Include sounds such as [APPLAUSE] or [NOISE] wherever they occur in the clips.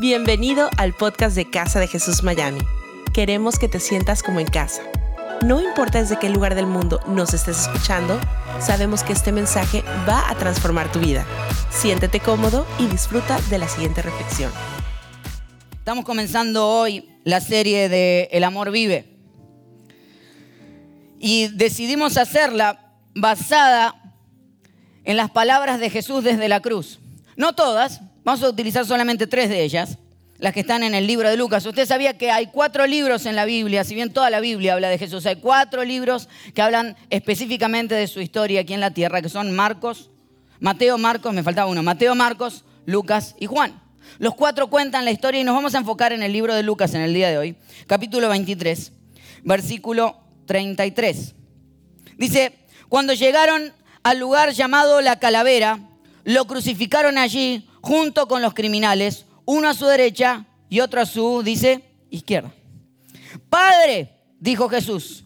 Bienvenido al podcast de Casa de Jesús Miami. Queremos que te sientas como en casa. No importa desde qué lugar del mundo nos estés escuchando, sabemos que este mensaje va a transformar tu vida. Siéntete cómodo y disfruta de la siguiente reflexión. Estamos comenzando hoy la serie de El amor vive. Y decidimos hacerla basada en las palabras de Jesús desde la cruz. No todas, vamos a utilizar solamente tres de ellas, las que están en el libro de Lucas. Usted sabía que hay cuatro libros en la Biblia, si bien toda la Biblia habla de Jesús, hay cuatro libros que hablan específicamente de su historia aquí en la tierra, que son Marcos, Mateo, Marcos, me faltaba uno, Mateo, Marcos, Lucas y Juan. Los cuatro cuentan la historia y nos vamos a enfocar en el libro de Lucas en el día de hoy, capítulo 23, versículo 33. Dice, cuando llegaron al lugar llamado la calavera, lo crucificaron allí junto con los criminales, uno a su derecha y otro a su, dice, izquierda. Padre, dijo Jesús,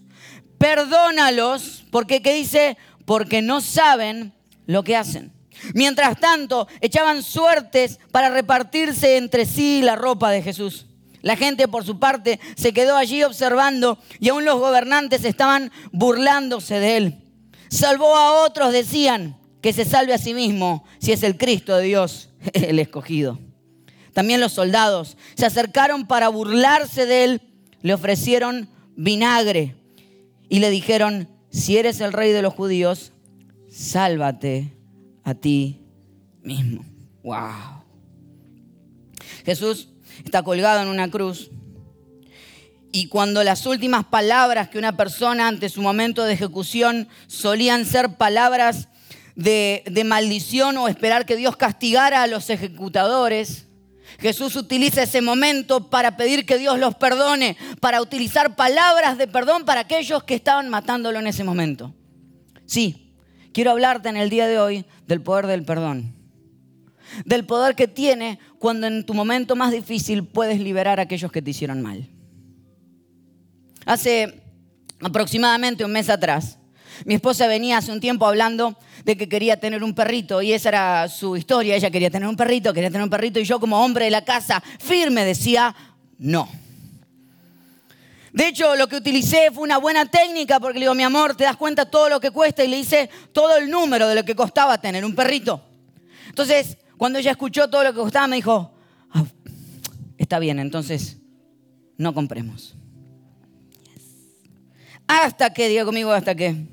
perdónalos, porque ¿qué dice? Porque no saben lo que hacen. Mientras tanto, echaban suertes para repartirse entre sí la ropa de Jesús. La gente, por su parte, se quedó allí observando y aún los gobernantes estaban burlándose de él. Salvó a otros, decían, que se salve a sí mismo si es el Cristo de Dios, [LAUGHS] el escogido. También los soldados se acercaron para burlarse de él, le ofrecieron vinagre y le dijeron, si eres el rey de los judíos, sálvate a ti mismo. Wow. Jesús está colgado en una cruz. Y cuando las últimas palabras que una persona ante su momento de ejecución solían ser palabras de, maldición o esperar que Dios castigara a los ejecutadores, Jesús utiliza ese momento para pedir que Dios los perdone, para utilizar palabras de perdón para aquellos que estaban matándolo en ese momento. Sí, quiero hablarte en el día de hoy del poder del perdón del poder que tiene cuando en tu momento más difícil puedes liberar a aquellos que te hicieron mal. Hace aproximadamente un mes atrás, mi esposa venía hace un tiempo hablando de que quería tener un perrito y esa era su historia. Ella quería tener un perrito, quería tener un perrito y yo como hombre de la casa firme decía no. De hecho, lo que utilicé fue una buena técnica porque le digo, mi amor, ¿te das cuenta todo lo que cuesta? Y le hice todo el número de lo que costaba tener un perrito. Entonces, cuando ella escuchó todo lo que costaba, me dijo, ah, está bien, entonces no compremos. Hasta que, diga conmigo, hasta que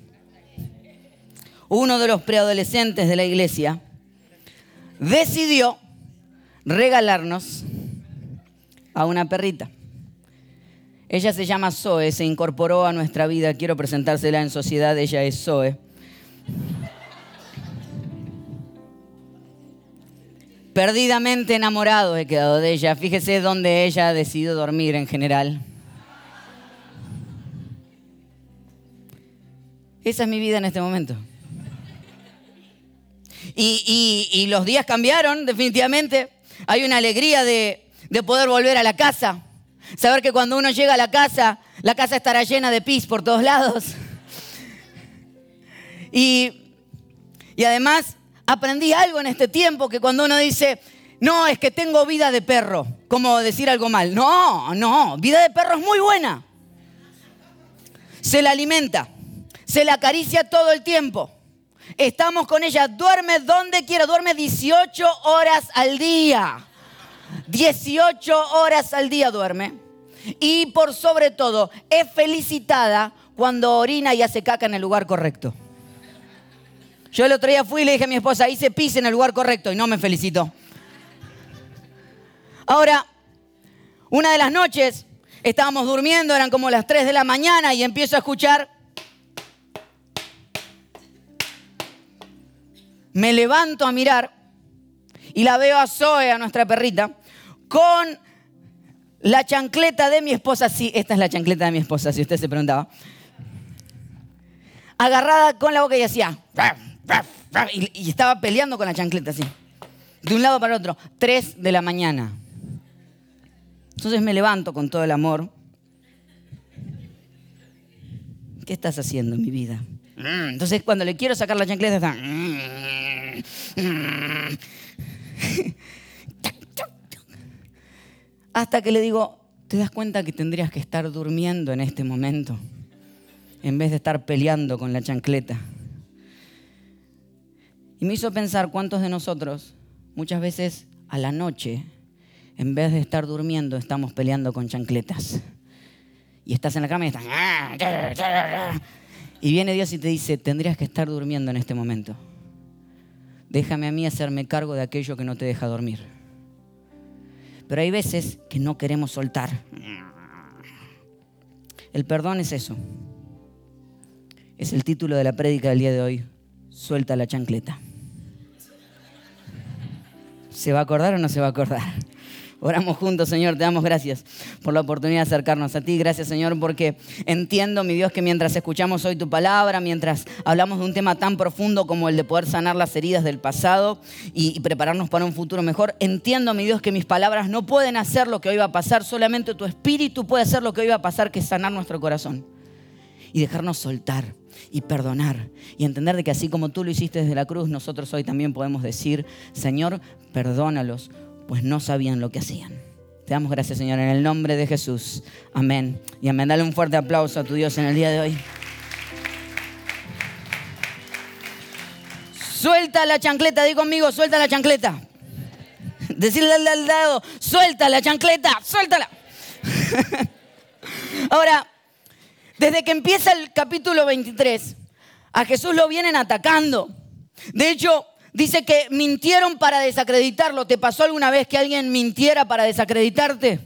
uno de los preadolescentes de la iglesia decidió regalarnos a una perrita. Ella se llama Zoe, se incorporó a nuestra vida, quiero presentársela en sociedad, ella es Zoe. Perdidamente enamorado he quedado de ella. Fíjese dónde ella ha decidido dormir en general. Esa es mi vida en este momento. Y, los días cambiaron, definitivamente. Hay una alegría de, de, poder volver a la casa. Saber que cuando uno llega a la casa, la casa estará llena de pis por todos lados. Y además aprendí algo en este tiempo que cuando uno dice, no, es que tengo vida de perro, como decir algo mal. No, no, vida de perro es muy buena. Se la alimenta, se la acaricia todo el tiempo. Estamos con ella, duerme donde quiera, duerme 18 horas al día. 18 horas al día duerme. Y por sobre todo, es felicitada cuando orina y hace caca en el lugar correcto. Yo el otro día fui y le dije a mi esposa, hice pis en el lugar correcto y no me felicitó. Ahora, una de las noches estábamos durmiendo, eran como las 3 de la mañana y empiezo a escuchar... Me levanto a mirar y la veo a Zoe, a nuestra perrita, con la chancleta de mi esposa. Sí, esta es la chancleta de mi esposa, si usted se preguntaba. Agarrada con la boca y hacía... Y, estaba peleando con la chancleta así. De un lado para el otro. Tres de la mañana. Entonces me levanto con todo el amor. ¿Qué estás haciendo en mi vida? Mm, entonces cuando le quiero sacar la chancleta está... [LAUGHS] Hasta que le digo, ¿te das cuenta que tendrías que estar durmiendo en este momento? En vez de estar peleando con la chancleta. Y me hizo pensar cuántos de nosotros muchas veces a la noche, en vez de estar durmiendo, estamos peleando con chancletas. Y estás en la cama y estás... Y viene Dios y te dice, tendrías que estar durmiendo en este momento. Déjame a mí hacerme cargo de aquello que no te deja dormir. Pero hay veces que no queremos soltar. El perdón es eso. Es el título de la prédica del día de hoy. Suelta la chancleta. ¿Se va a acordar o no se va a acordar? Oramos juntos, Señor, te damos gracias por la oportunidad de acercarnos a ti. Gracias, Señor, porque entiendo, mi Dios, que mientras escuchamos hoy tu palabra, mientras hablamos de un tema tan profundo como el de poder sanar las heridas del pasado y, prepararnos para un futuro mejor, entiendo, mi Dios, que mis palabras no pueden hacer lo que hoy va a pasar, solamente tu espíritu puede hacer lo que hoy va a pasar, que es sanar nuestro corazón y dejarnos soltar y perdonar y entender de que así como tú lo hiciste desde la cruz, nosotros hoy también podemos decir, Señor, perdónalos pues no sabían lo que hacían. Te damos gracias, Señor, en el nombre de Jesús. Amén. Y amén. Dale un fuerte aplauso a tu Dios en el día de hoy. Suelta la chancleta, di conmigo, suelta la chancleta. Decirle al lado, suelta la chancleta, suéltala. [LAUGHS] Ahora, desde que empieza el capítulo 23, a Jesús lo vienen atacando. De hecho, Dice que mintieron para desacreditarlo. ¿Te pasó alguna vez que alguien mintiera para desacreditarte?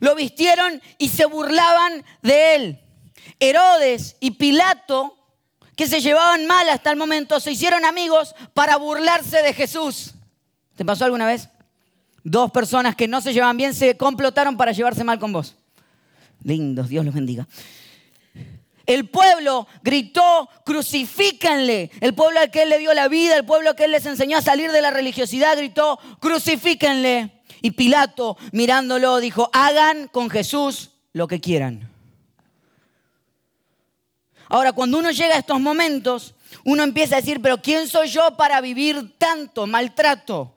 Lo vistieron y se burlaban de él. Herodes y Pilato, que se llevaban mal hasta el momento, se hicieron amigos para burlarse de Jesús. ¿Te pasó alguna vez? Dos personas que no se llevan bien se complotaron para llevarse mal con vos. Lindos, Dios los bendiga. El pueblo gritó, crucifíquenle. El pueblo al que él le dio la vida, el pueblo que él les enseñó a salir de la religiosidad, gritó, crucifíquenle. Y Pilato, mirándolo, dijo, hagan con Jesús lo que quieran. Ahora, cuando uno llega a estos momentos, uno empieza a decir, pero ¿quién soy yo para vivir tanto maltrato?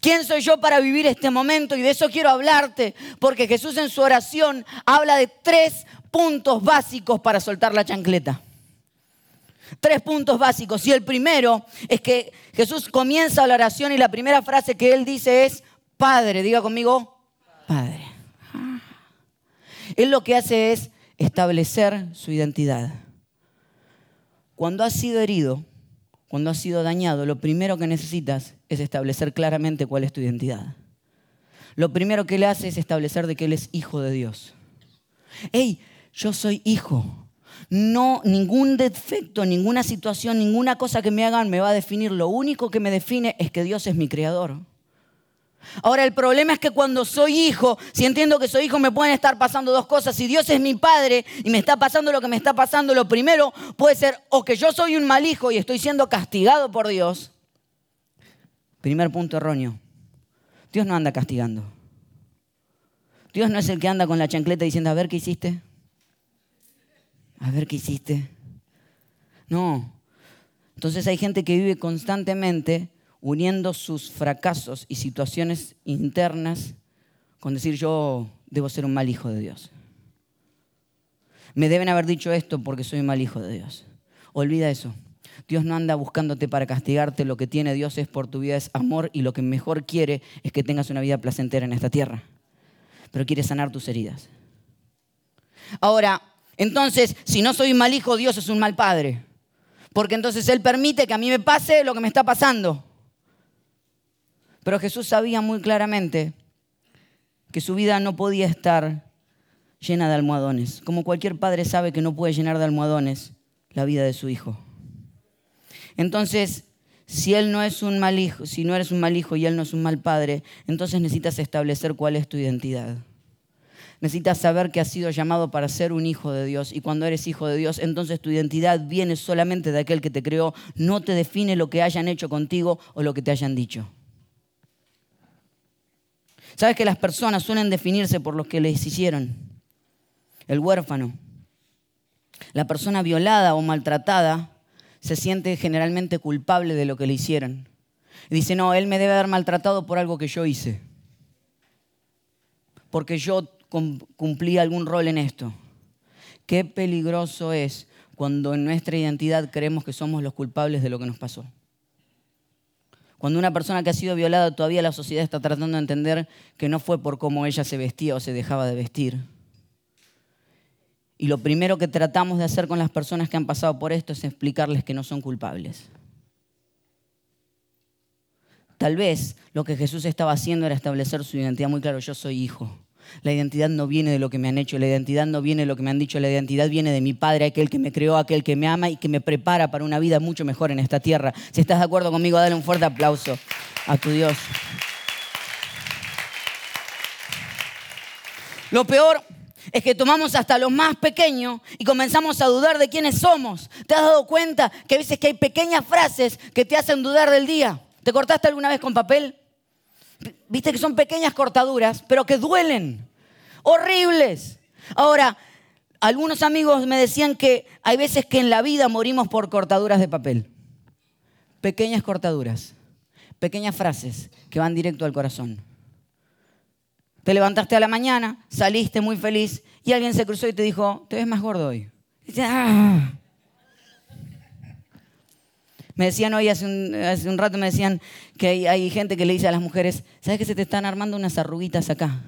¿Quién soy yo para vivir este momento? Y de eso quiero hablarte, porque Jesús en su oración habla de tres puntos básicos para soltar la chancleta. Tres puntos básicos. Y el primero es que Jesús comienza la oración y la primera frase que él dice es, Padre, diga conmigo, Padre. Él lo que hace es establecer su identidad. Cuando has sido herido, cuando has sido dañado, lo primero que necesitas es establecer claramente cuál es tu identidad. Lo primero que él hace es establecer de que él es hijo de Dios. ¡Ey! yo soy hijo. No, ningún defecto, ninguna situación, ninguna cosa que me hagan me va a definir. Lo único que me define es que Dios es mi creador. Ahora el problema es que cuando soy hijo, si entiendo que soy hijo, me pueden estar pasando dos cosas. Si Dios es mi padre y me está pasando lo que me está pasando, lo primero puede ser o que yo soy un mal hijo y estoy siendo castigado por Dios. Primer punto erróneo. Dios no anda castigando. Dios no es el que anda con la chancleta diciendo, a ver qué hiciste a ver qué hiciste. No. Entonces hay gente que vive constantemente uniendo sus fracasos y situaciones internas con decir yo debo ser un mal hijo de Dios. Me deben haber dicho esto porque soy un mal hijo de Dios. Olvida eso. Dios no anda buscándote para castigarte, lo que tiene Dios es por tu vida, es amor y lo que mejor quiere es que tengas una vida placentera en esta tierra. Pero quiere sanar tus heridas. Ahora, entonces, si no soy un mal hijo, Dios es un mal padre. Porque entonces Él permite que a mí me pase lo que me está pasando. Pero Jesús sabía muy claramente que su vida no podía estar llena de almohadones. Como cualquier padre sabe que no puede llenar de almohadones la vida de su hijo. Entonces, si él no es un mal hijo, si no eres un mal hijo y él no es un mal padre, entonces necesitas establecer cuál es tu identidad. Necesitas saber que has sido llamado para ser un hijo de Dios y cuando eres hijo de Dios, entonces tu identidad viene solamente de aquel que te creó, no te define lo que hayan hecho contigo o lo que te hayan dicho. ¿Sabes que las personas suelen definirse por lo que les hicieron? El huérfano, la persona violada o maltratada se siente generalmente culpable de lo que le hicieron. dice, no, él me debe haber maltratado por algo que yo hice. porque yo cumplí algún rol en esto. Qué peligroso es cuando en nuestra identidad creemos que somos los culpables de lo que nos pasó. Cuando una persona que ha sido violada todavía la sociedad está tratando de entender que no fue por cómo ella se vestía o se dejaba de vestir. Y lo primero que tratamos de hacer con las personas que han pasado por esto es explicarles que no son culpables. Tal vez lo que Jesús estaba haciendo era establecer su identidad muy claro, yo soy hijo. La identidad no viene de lo que me han hecho, la identidad no viene de lo que me han dicho, la identidad viene de mi Padre, aquel que me creó, aquel que me ama y que me prepara para una vida mucho mejor en esta tierra. Si estás de acuerdo conmigo, dale un fuerte aplauso a tu Dios. Lo peor es que tomamos hasta lo más pequeño y comenzamos a dudar de quiénes somos. ¿Te has dado cuenta que a veces que hay pequeñas frases que te hacen dudar del día? ¿Te cortaste alguna vez con papel? Viste que son pequeñas cortaduras, pero que duelen. Horribles. Ahora, algunos amigos me decían que hay veces que en la vida morimos por cortaduras de papel. Pequeñas cortaduras, pequeñas frases que van directo al corazón. Te levantaste a la mañana, saliste muy feliz y alguien se cruzó y te dijo, te ves más gordo hoy. Ah". Me decían hoy, hace un, rato me decían que hay, gente que le dice a las mujeres, ¿sabes que se te están armando unas arruguitas acá?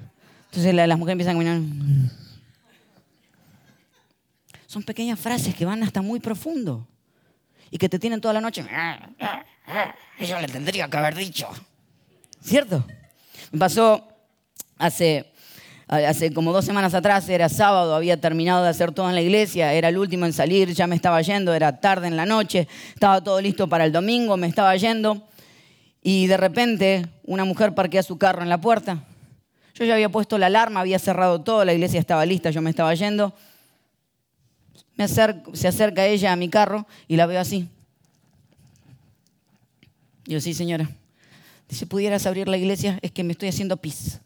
Entonces las mujeres empiezan a caminar. Son pequeñas frases que van hasta muy profundo y que te tienen toda la noche. Eso le tendría que haber dicho. ¿Cierto? Me pasó hace como dos semanas atrás, era sábado, había terminado de hacer todo en la iglesia, era el último en salir, ya me estaba yendo, era tarde en la noche, estaba todo listo para el domingo, me estaba yendo y de repente una mujer parquea su carro en la puerta. Yo ya había puesto la alarma, había cerrado todo, la iglesia estaba lista, yo me estaba yendo. Se acerca ella a mi carro y la veo así. Yo, sí, señora. Dice, ¿pudieras abrir la iglesia? Es que me estoy haciendo pis.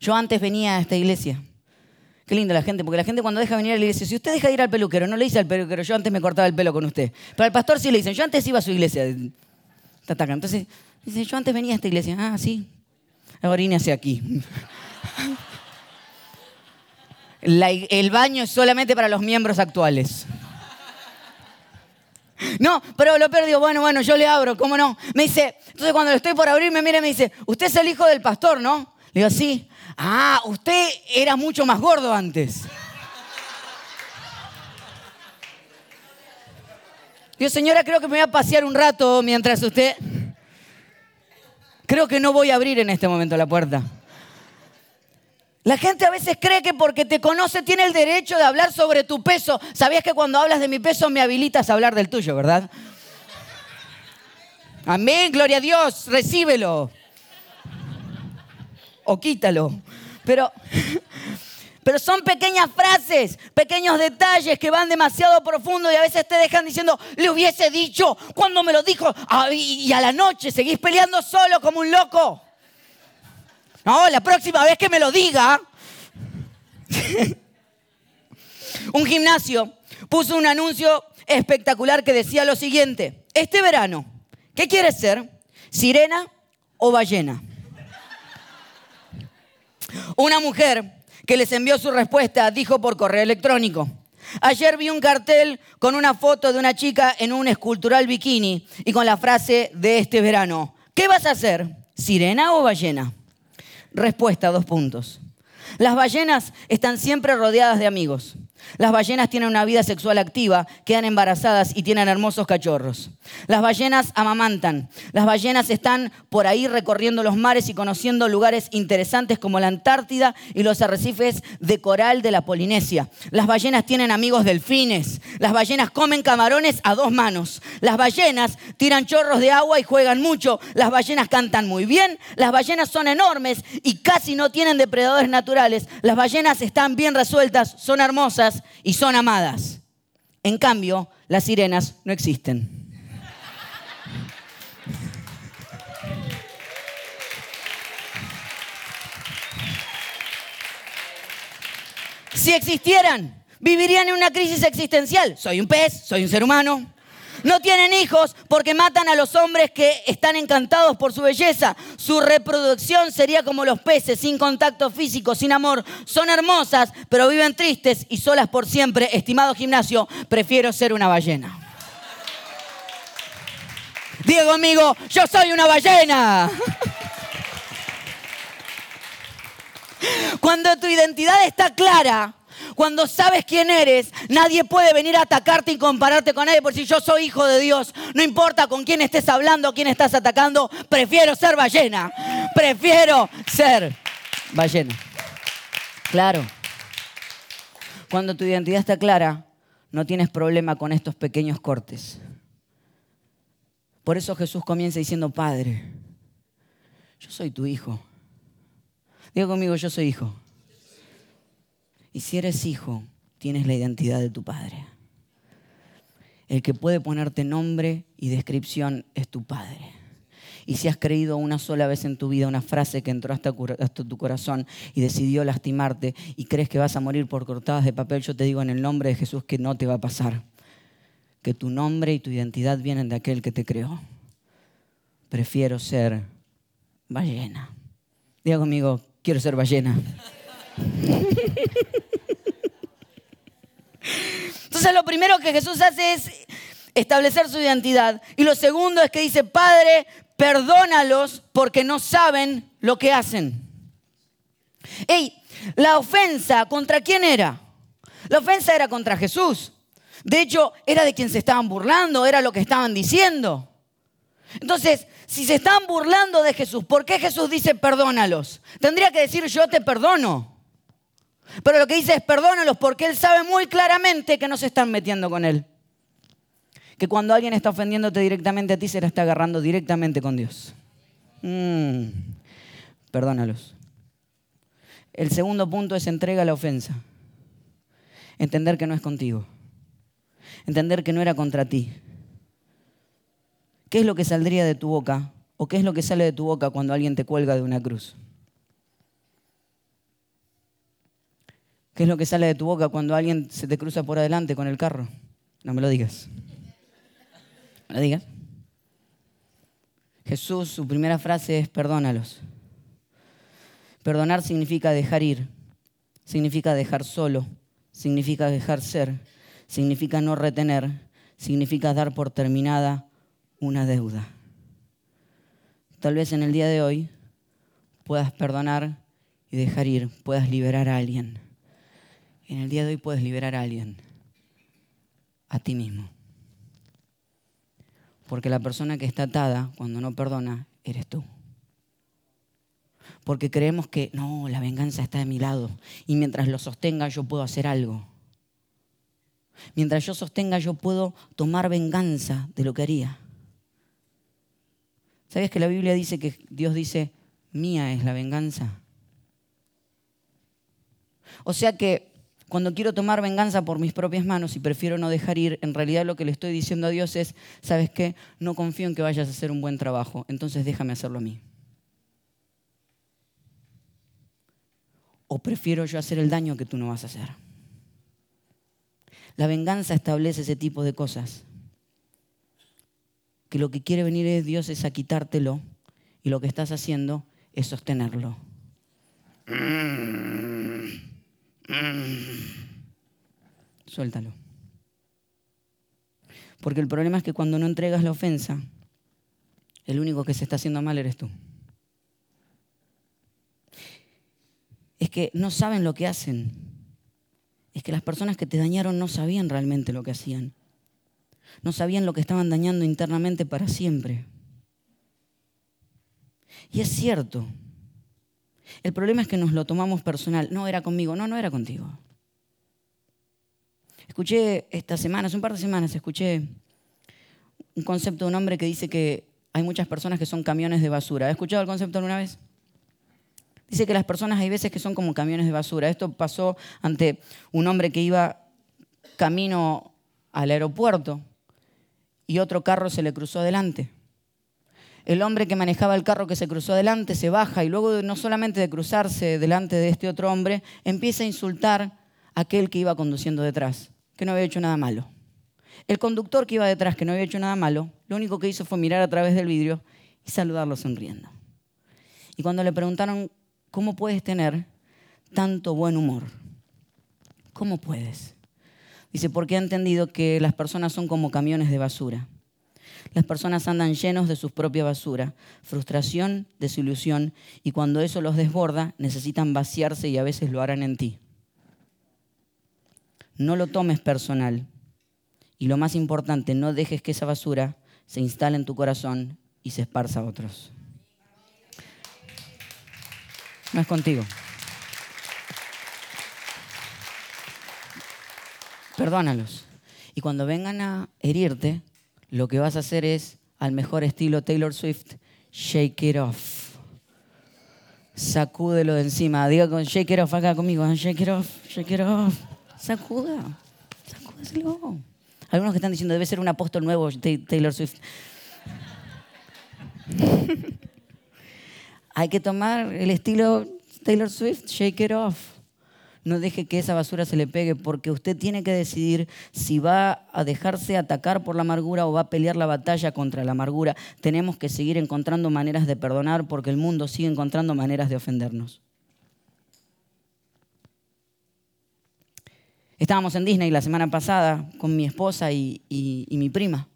Yo antes venía a esta iglesia. Qué linda la gente, porque la gente cuando deja venir a la iglesia, si usted deja de ir al peluquero, no le dice al peluquero, yo antes me cortaba el pelo con usted. Pero al pastor sí le dicen, yo antes iba a su iglesia. Entonces, dice, yo antes venía a esta iglesia. Ah, sí. Ahora hacia aquí. el baño es solamente para los miembros actuales. No, pero lo perdió. Bueno, bueno, yo le abro, ¿cómo no? Me dice, entonces cuando lo estoy por abrir, me mira y me dice, usted es el hijo del pastor, ¿no? Le digo, sí. Ah, usted era mucho más gordo antes. Dios, señora, creo que me voy a pasear un rato mientras usted... Creo que no voy a abrir en este momento la puerta. La gente a veces cree que porque te conoce tiene el derecho de hablar sobre tu peso. ¿Sabías que cuando hablas de mi peso me habilitas a hablar del tuyo, verdad? Amén, gloria a Dios, recíbelo. O quítalo. Pero, pero son pequeñas frases, pequeños detalles que van demasiado profundo y a veces te dejan diciendo, le hubiese dicho cuando me lo dijo, ah, y a la noche seguís peleando solo como un loco. No, la próxima vez que me lo diga. [LAUGHS] un gimnasio puso un anuncio espectacular que decía lo siguiente, este verano, ¿qué quieres ser? ¿Sirena o ballena? Una mujer que les envió su respuesta dijo por correo electrónico, ayer vi un cartel con una foto de una chica en un escultural bikini y con la frase de este verano, ¿qué vas a hacer? ¿Sirena o ballena? Respuesta, dos puntos. Las ballenas están siempre rodeadas de amigos. Las ballenas tienen una vida sexual activa, quedan embarazadas y tienen hermosos cachorros. Las ballenas amamantan. Las ballenas están por ahí recorriendo los mares y conociendo lugares interesantes como la Antártida y los arrecifes de coral de la Polinesia. Las ballenas tienen amigos delfines. Las ballenas comen camarones a dos manos. Las ballenas tiran chorros de agua y juegan mucho. Las ballenas cantan muy bien. Las ballenas son enormes y casi no tienen depredadores naturales. Las ballenas están bien resueltas, son hermosas y son amadas. En cambio, las sirenas no existen. Si existieran, vivirían en una crisis existencial. Soy un pez, soy un ser humano. No tienen hijos porque matan a los hombres que están encantados por su belleza. Su reproducción sería como los peces, sin contacto físico, sin amor. Son hermosas, pero viven tristes y solas por siempre. Estimado gimnasio, prefiero ser una ballena. Diga conmigo, yo soy una ballena. Cuando tu identidad está clara, cuando sabes quién eres, nadie puede venir a atacarte y compararte con nadie. Por si yo soy hijo de Dios, no importa con quién estés hablando, quién estás atacando, prefiero ser ballena. Prefiero ser ballena. Claro. Cuando tu identidad está clara, no tienes problema con estos pequeños cortes. Por eso Jesús comienza diciendo, Padre, yo soy tu hijo. Diga conmigo, yo soy hijo. Y si eres hijo, tienes la identidad de tu padre. El que puede ponerte nombre y descripción es tu padre. Y si has creído una sola vez en tu vida una frase que entró hasta, tu corazón y decidió lastimarte y crees que vas a morir por cortadas de papel, yo te digo en el nombre de Jesús que no te va a pasar. Que tu nombre y tu identidad vienen de aquel que te creó. Prefiero ser ballena. Diga conmigo, quiero ser ballena. Entonces lo primero que Jesús hace es establecer su identidad. Y lo segundo es que dice, Padre, perdónalos porque no saben lo que hacen. Ey, la ofensa, ¿contra quién era? La ofensa era contra Jesús. De hecho, era de quien se estaban burlando, era lo que estaban diciendo. Entonces, si se están burlando de Jesús, ¿por qué Jesús dice perdónalos? Tendría que decir yo te perdono. Pero lo que dice es perdónalos porque Él sabe muy claramente que no se están metiendo con Él. Que cuando alguien está ofendiéndote directamente a ti, se la está agarrando directamente con Dios. Mm, perdónalos. El segundo punto es entrega la ofensa. Entender que no es contigo. Entender que no era contra ti. ¿Qué es lo que saldría de tu boca? ¿O qué es lo que sale de tu boca cuando alguien te cuelga de una cruz? ¿Qué es lo que sale de tu boca cuando alguien se te cruza por adelante con el carro? No me lo digas. ¿Me lo digas? Jesús, su primera frase es perdónalos. Perdonar significa dejar ir, significa dejar solo, significa dejar ser, significa no retener, significa dar por terminada una deuda. Tal vez en el día de hoy puedas perdonar y dejar ir, puedas liberar a alguien en el día de hoy puedes liberar a alguien, a ti mismo. Porque la persona que está atada cuando no perdona, eres tú. Porque creemos que no, la venganza está de mi lado y mientras lo sostenga yo puedo hacer algo. Mientras yo sostenga yo puedo tomar venganza de lo que haría. ¿Sabes que la Biblia dice que Dios dice, mía es la venganza? O sea que cuando quiero tomar venganza por mis propias manos y prefiero no dejar ir, en realidad lo que le estoy diciendo a Dios es, ¿sabes qué? No confío en que vayas a hacer un buen trabajo, entonces déjame hacerlo a mí. O prefiero yo hacer el daño que tú no vas a hacer. La venganza establece ese tipo de cosas. Que lo que quiere venir es Dios es a quitártelo y lo que estás haciendo es sostenerlo. Mm. Suéltalo. Porque el problema es que cuando no entregas la ofensa, el único que se está haciendo mal eres tú. Es que no saben lo que hacen. Es que las personas que te dañaron no sabían realmente lo que hacían. No sabían lo que estaban dañando internamente para siempre. Y es cierto. El problema es que nos lo tomamos personal. No era conmigo, no, no era contigo. Escuché esta semana, hace un par de semanas, escuché un concepto de un hombre que dice que hay muchas personas que son camiones de basura. ¿Has escuchado el concepto alguna vez? Dice que las personas hay veces que son como camiones de basura. Esto pasó ante un hombre que iba camino al aeropuerto y otro carro se le cruzó delante el hombre que manejaba el carro que se cruzó adelante se baja y luego no solamente de cruzarse delante de este otro hombre, empieza a insultar a aquel que iba conduciendo detrás, que no había hecho nada malo. El conductor que iba detrás, que no había hecho nada malo, lo único que hizo fue mirar a través del vidrio y saludarlo sonriendo. Y cuando le preguntaron, ¿cómo puedes tener tanto buen humor? ¿Cómo puedes? Dice, porque ha entendido que las personas son como camiones de basura. Las personas andan llenos de su propia basura, frustración, desilusión, y cuando eso los desborda, necesitan vaciarse y a veces lo harán en ti. No lo tomes personal. Y lo más importante, no dejes que esa basura se instale en tu corazón y se esparza a otros. No es contigo. Perdónalos. Y cuando vengan a herirte, lo que vas a hacer es, al mejor estilo Taylor Swift, shake it off. Sacúdelo de encima. Diga con shake it off acá conmigo. Shake it off, shake it off. Sacuda. Sacúdeselo. Algunos que están diciendo, debe ser un apóstol nuevo, Taylor Swift. [LAUGHS] Hay que tomar el estilo Taylor Swift, shake it off. No deje que esa basura se le pegue porque usted tiene que decidir si va a dejarse atacar por la amargura o va a pelear la batalla contra la amargura. Tenemos que seguir encontrando maneras de perdonar porque el mundo sigue encontrando maneras de ofendernos. Estábamos en Disney la semana pasada con mi esposa y, mi prima.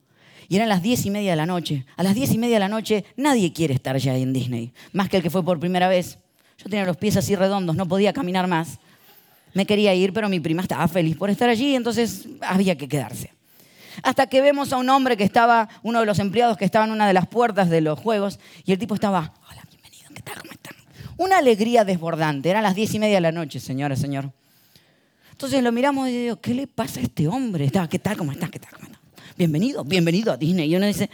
Y eran las diez y media de la noche. A las diez y media de la noche nadie quiere estar ya en Disney, más que el que fue por primera vez. Yo tenía los pies así redondos, no podía caminar más. Me quería ir, pero mi prima estaba feliz por estar allí, entonces había que quedarse. Hasta que vemos a un hombre que estaba, uno de los empleados que estaba en una de las puertas de los juegos, y el tipo estaba, hola, bienvenido, ¿qué tal? ¿Cómo están? Una alegría desbordante. Eran las diez y media de la noche, señora, señor. Entonces lo miramos y digo, ¿qué le pasa a este hombre? ¿Qué tal? ¿Cómo está? ¿Qué tal? ¿Cómo está? Bienvenido, bienvenido a Disney. Y uno dice,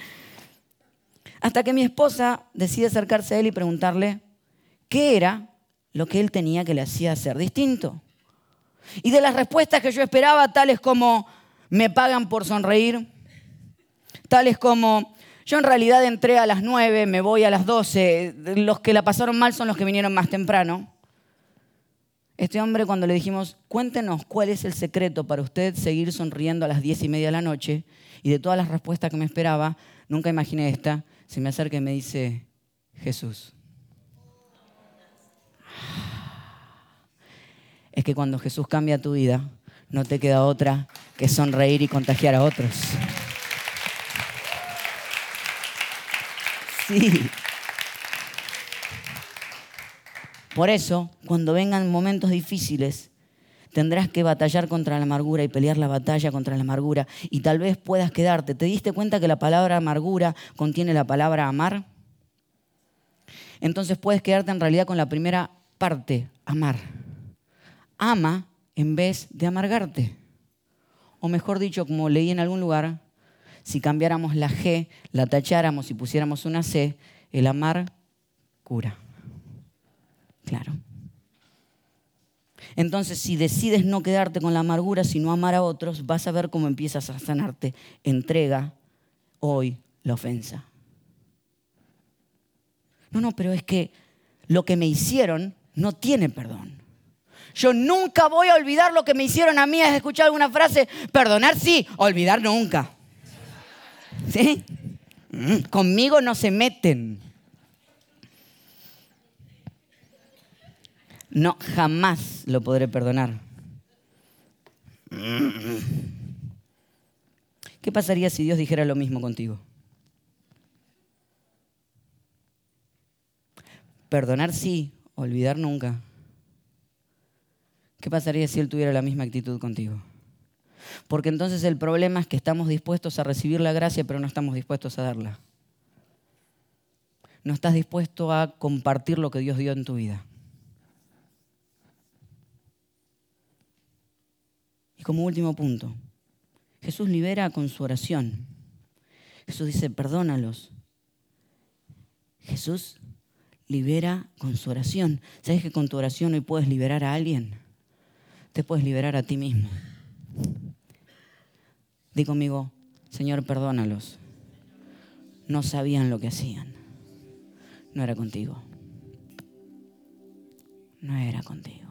hasta que mi esposa decide acercarse a él y preguntarle qué era lo que él tenía que le hacía ser distinto. Y de las respuestas que yo esperaba, tales como, me pagan por sonreír, tales como, yo en realidad entré a las 9, me voy a las 12, los que la pasaron mal son los que vinieron más temprano. Este hombre cuando le dijimos, cuéntenos cuál es el secreto para usted seguir sonriendo a las 10 y media de la noche, y de todas las respuestas que me esperaba, nunca imaginé esta, se me acerca y me dice, Jesús. Es que cuando Jesús cambia tu vida, no te queda otra que sonreír y contagiar a otros. Sí. Por eso, cuando vengan momentos difíciles, tendrás que batallar contra la amargura y pelear la batalla contra la amargura. Y tal vez puedas quedarte. ¿Te diste cuenta que la palabra amargura contiene la palabra amar? Entonces puedes quedarte en realidad con la primera parte, amar ama en vez de amargarte. O mejor dicho, como leí en algún lugar, si cambiáramos la G, la tacháramos y pusiéramos una C, el amar cura. Claro. Entonces, si decides no quedarte con la amargura, sino amar a otros, vas a ver cómo empiezas a sanarte. Entrega hoy la ofensa. No, no, pero es que lo que me hicieron no tiene perdón. Yo nunca voy a olvidar lo que me hicieron a mí. ¿Has escuchado alguna frase? Perdonar sí, olvidar nunca. ¿Sí? Mm, conmigo no se meten. No, jamás lo podré perdonar. ¿Qué pasaría si Dios dijera lo mismo contigo? Perdonar sí, olvidar nunca. ¿Qué pasaría si Él tuviera la misma actitud contigo? Porque entonces el problema es que estamos dispuestos a recibir la gracia, pero no estamos dispuestos a darla. No estás dispuesto a compartir lo que Dios dio en tu vida. Y como último punto, Jesús libera con su oración. Jesús dice, perdónalos. Jesús libera con su oración. ¿Sabes que con tu oración hoy puedes liberar a alguien? Te puedes liberar a ti mismo. Di conmigo, Señor, perdónalos. No sabían lo que hacían. No era contigo. No era contigo.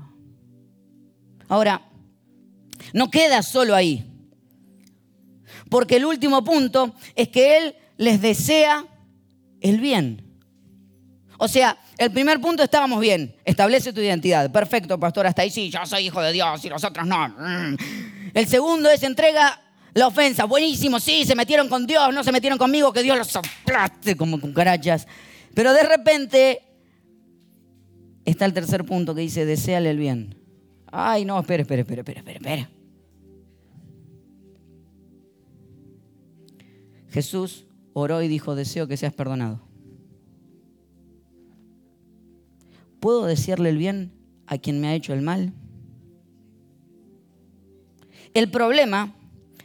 Ahora, no queda solo ahí. Porque el último punto es que Él les desea el bien. O sea, el primer punto estábamos bien, establece tu identidad. Perfecto, pastor, hasta ahí sí, yo soy hijo de Dios y los otros no. Mm. El segundo es entrega la ofensa. Buenísimo, sí, se metieron con Dios, no se metieron conmigo, que Dios los aplaste como cucarachas. Pero de repente está el tercer punto que dice, deséale el bien. Ay, no, espere, espere, espere, espere, espere, espere. Jesús oró y dijo, deseo que seas perdonado. ¿Puedo decirle el bien a quien me ha hecho el mal? El problema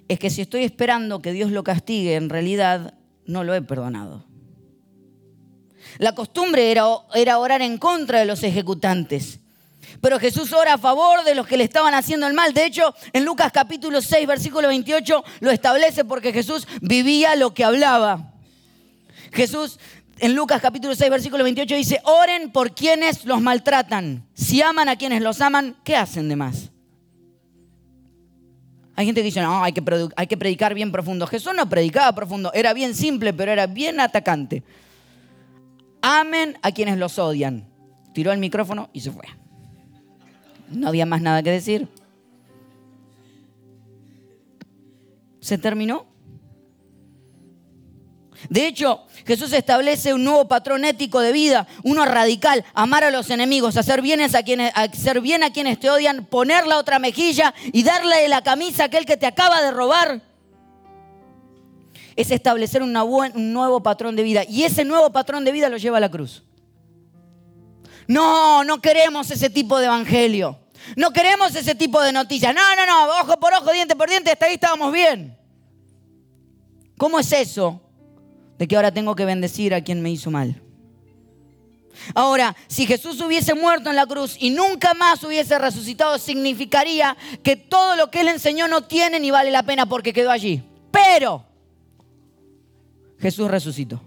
es que si estoy esperando que Dios lo castigue, en realidad no lo he perdonado. La costumbre era, orar en contra de los ejecutantes. Pero Jesús ora a favor de los que le estaban haciendo el mal. De hecho, en Lucas capítulo 6, versículo 28, lo establece porque Jesús vivía lo que hablaba. Jesús en Lucas capítulo 6, versículo 28 dice, oren por quienes los maltratan. Si aman a quienes los aman, ¿qué hacen de más? Hay gente que dice, no, hay que, hay que predicar bien profundo. Jesús no predicaba profundo, era bien simple, pero era bien atacante. Amen a quienes los odian. Tiró el micrófono y se fue. No había más nada que decir. Se terminó. De hecho, Jesús establece un nuevo patrón ético de vida, uno radical, amar a los enemigos, hacer, bienes a quienes, hacer bien a quienes te odian, poner la otra mejilla y darle la camisa a aquel que te acaba de robar. Es establecer un nuevo patrón de vida. Y ese nuevo patrón de vida lo lleva a la cruz. No, no queremos ese tipo de evangelio. No queremos ese tipo de noticias. No, no, no, ojo por ojo, diente por diente, hasta ahí estábamos bien. ¿Cómo es eso? De que ahora tengo que bendecir a quien me hizo mal. Ahora, si Jesús hubiese muerto en la cruz y nunca más hubiese resucitado, significaría que todo lo que él enseñó no tiene ni vale la pena porque quedó allí. Pero Jesús resucitó.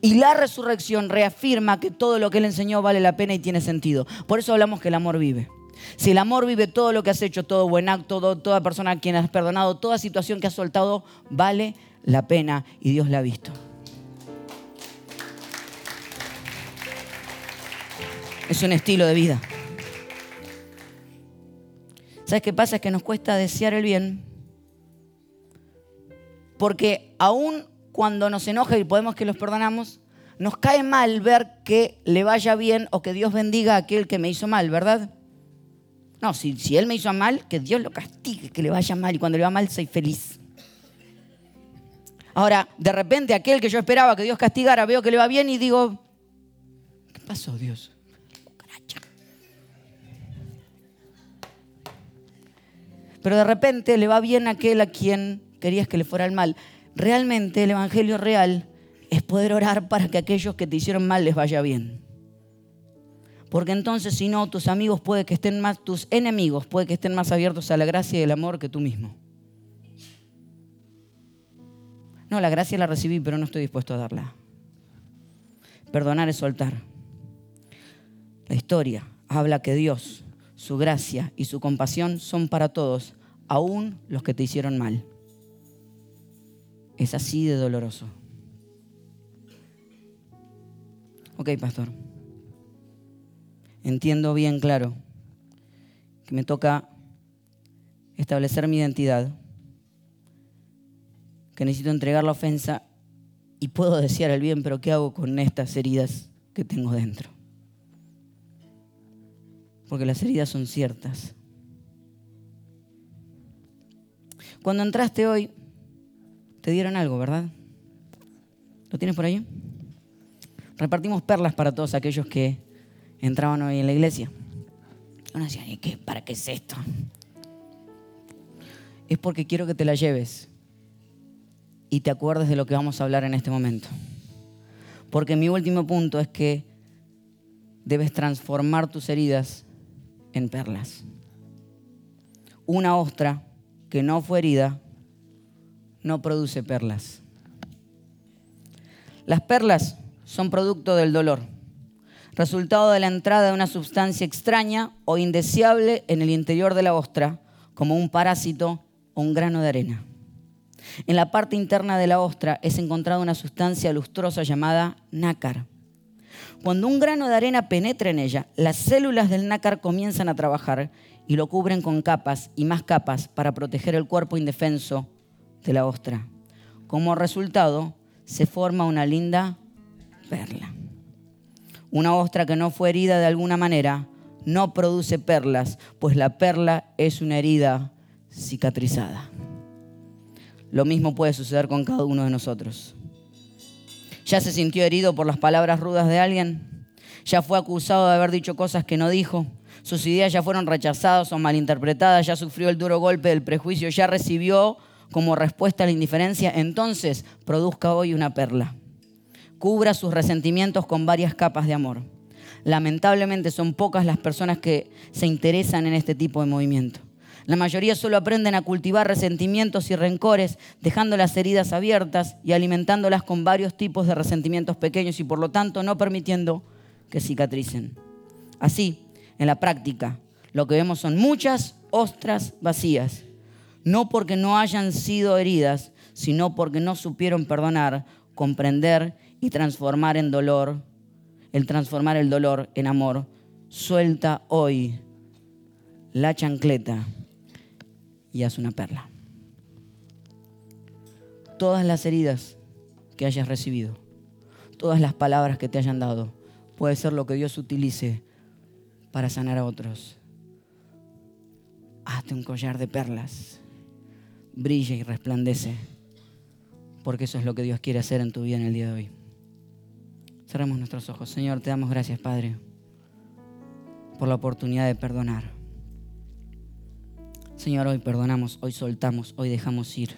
Y la resurrección reafirma que todo lo que él enseñó vale la pena y tiene sentido. Por eso hablamos que el amor vive. Si el amor vive todo lo que has hecho, todo buen acto, toda persona a quien has perdonado, toda situación que has soltado, vale la pena y Dios la ha visto. Es un estilo de vida. ¿Sabes qué pasa? Es que nos cuesta desear el bien. Porque aún cuando nos enoja y podemos que los perdonamos, nos cae mal ver que le vaya bien o que Dios bendiga a aquel que me hizo mal, ¿verdad? No, si, si Él me hizo mal, que Dios lo castigue, que le vaya mal. Y cuando le va mal, soy feliz. Ahora, de repente, aquel que yo esperaba que Dios castigara, veo que le va bien y digo, ¿qué pasó, Dios? Pero de repente le va bien aquel a quien querías que le fuera el mal. Realmente el Evangelio real es poder orar para que aquellos que te hicieron mal les vaya bien. Porque entonces, si no, tus amigos puede que estén más, tus enemigos puede que estén más abiertos a la gracia y el amor que tú mismo. No, la gracia la recibí, pero no estoy dispuesto a darla. Perdonar es soltar. La historia habla que Dios, su gracia y su compasión son para todos, aún los que te hicieron mal. Es así de doloroso. Ok, pastor. Entiendo bien claro que me toca establecer mi identidad que necesito entregar la ofensa y puedo desear el bien, pero ¿qué hago con estas heridas que tengo dentro? Porque las heridas son ciertas. Cuando entraste hoy, te dieron algo, ¿verdad? ¿Lo tienes por ahí? Repartimos perlas para todos aquellos que entraban hoy en la iglesia. Uno decía, qué? ¿Para qué es esto? Es porque quiero que te la lleves y te acuerdes de lo que vamos a hablar en este momento. Porque mi último punto es que debes transformar tus heridas en perlas. Una ostra que no fue herida no produce perlas. Las perlas son producto del dolor, resultado de la entrada de una sustancia extraña o indeseable en el interior de la ostra, como un parásito o un grano de arena. En la parte interna de la ostra es encontrada una sustancia lustrosa llamada nácar. Cuando un grano de arena penetra en ella, las células del nácar comienzan a trabajar y lo cubren con capas y más capas para proteger el cuerpo indefenso de la ostra. Como resultado, se forma una linda perla. Una ostra que no fue herida de alguna manera no produce perlas, pues la perla es una herida cicatrizada. Lo mismo puede suceder con cada uno de nosotros. ¿Ya se sintió herido por las palabras rudas de alguien? ¿Ya fue acusado de haber dicho cosas que no dijo? sus ideas ya fueron rechazadas o malinterpretadas, ya sufrió el duro golpe del prejuicio, ya recibió como respuesta la indiferencia, entonces produzca hoy una perla. Cubra sus resentimientos con varias capas de amor. Lamentablemente son pocas las personas que se interesan en este tipo de movimiento. La mayoría solo aprenden a cultivar resentimientos y rencores, dejando las heridas abiertas y alimentándolas con varios tipos de resentimientos pequeños y por lo tanto no permitiendo que cicatricen. Así, en la práctica, lo que vemos son muchas ostras vacías, no porque no hayan sido heridas, sino porque no supieron perdonar, comprender y transformar en dolor, el transformar el dolor en amor. Suelta hoy la chancleta y haz una perla. Todas las heridas que hayas recibido, todas las palabras que te hayan dado, puede ser lo que Dios utilice para sanar a otros. Hazte un collar de perlas. Brilla y resplandece. Porque eso es lo que Dios quiere hacer en tu vida en el día de hoy. Cerremos nuestros ojos. Señor, te damos gracias, Padre, por la oportunidad de perdonar. Señor, hoy perdonamos, hoy soltamos, hoy dejamos ir.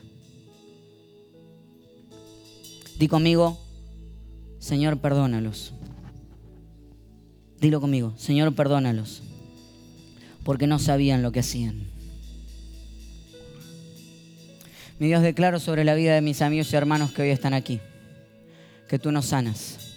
Di conmigo, Señor, perdónalos. Dilo conmigo, Señor, perdónalos, porque no sabían lo que hacían. Mi Dios, declaro sobre la vida de mis amigos y hermanos que hoy están aquí, que tú nos sanas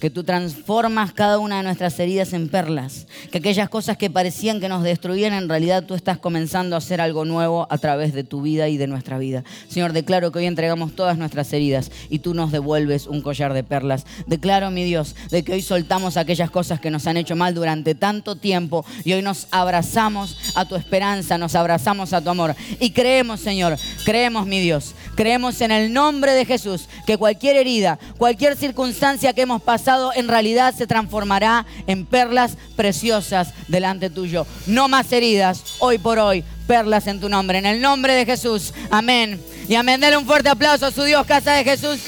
que tú transformas cada una de nuestras heridas en perlas, que aquellas cosas que parecían que nos destruían, en realidad tú estás comenzando a hacer algo nuevo a través de tu vida y de nuestra vida. Señor, declaro que hoy entregamos todas nuestras heridas y tú nos devuelves un collar de perlas. Declaro, mi Dios, de que hoy soltamos aquellas cosas que nos han hecho mal durante tanto tiempo y hoy nos abrazamos a tu esperanza, nos abrazamos a tu amor y creemos, Señor, creemos, mi Dios, creemos en el nombre de Jesús que cualquier herida, cualquier circunstancia que hemos pasado, en realidad se transformará en perlas preciosas delante tuyo. No más heridas, hoy por hoy, perlas en tu nombre. En el nombre de Jesús. Amén. Y amén. Dele un fuerte aplauso a su Dios, casa de Jesús.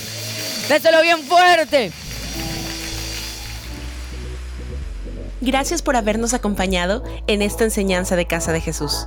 Déselo bien fuerte. Gracias por habernos acompañado en esta enseñanza de Casa de Jesús.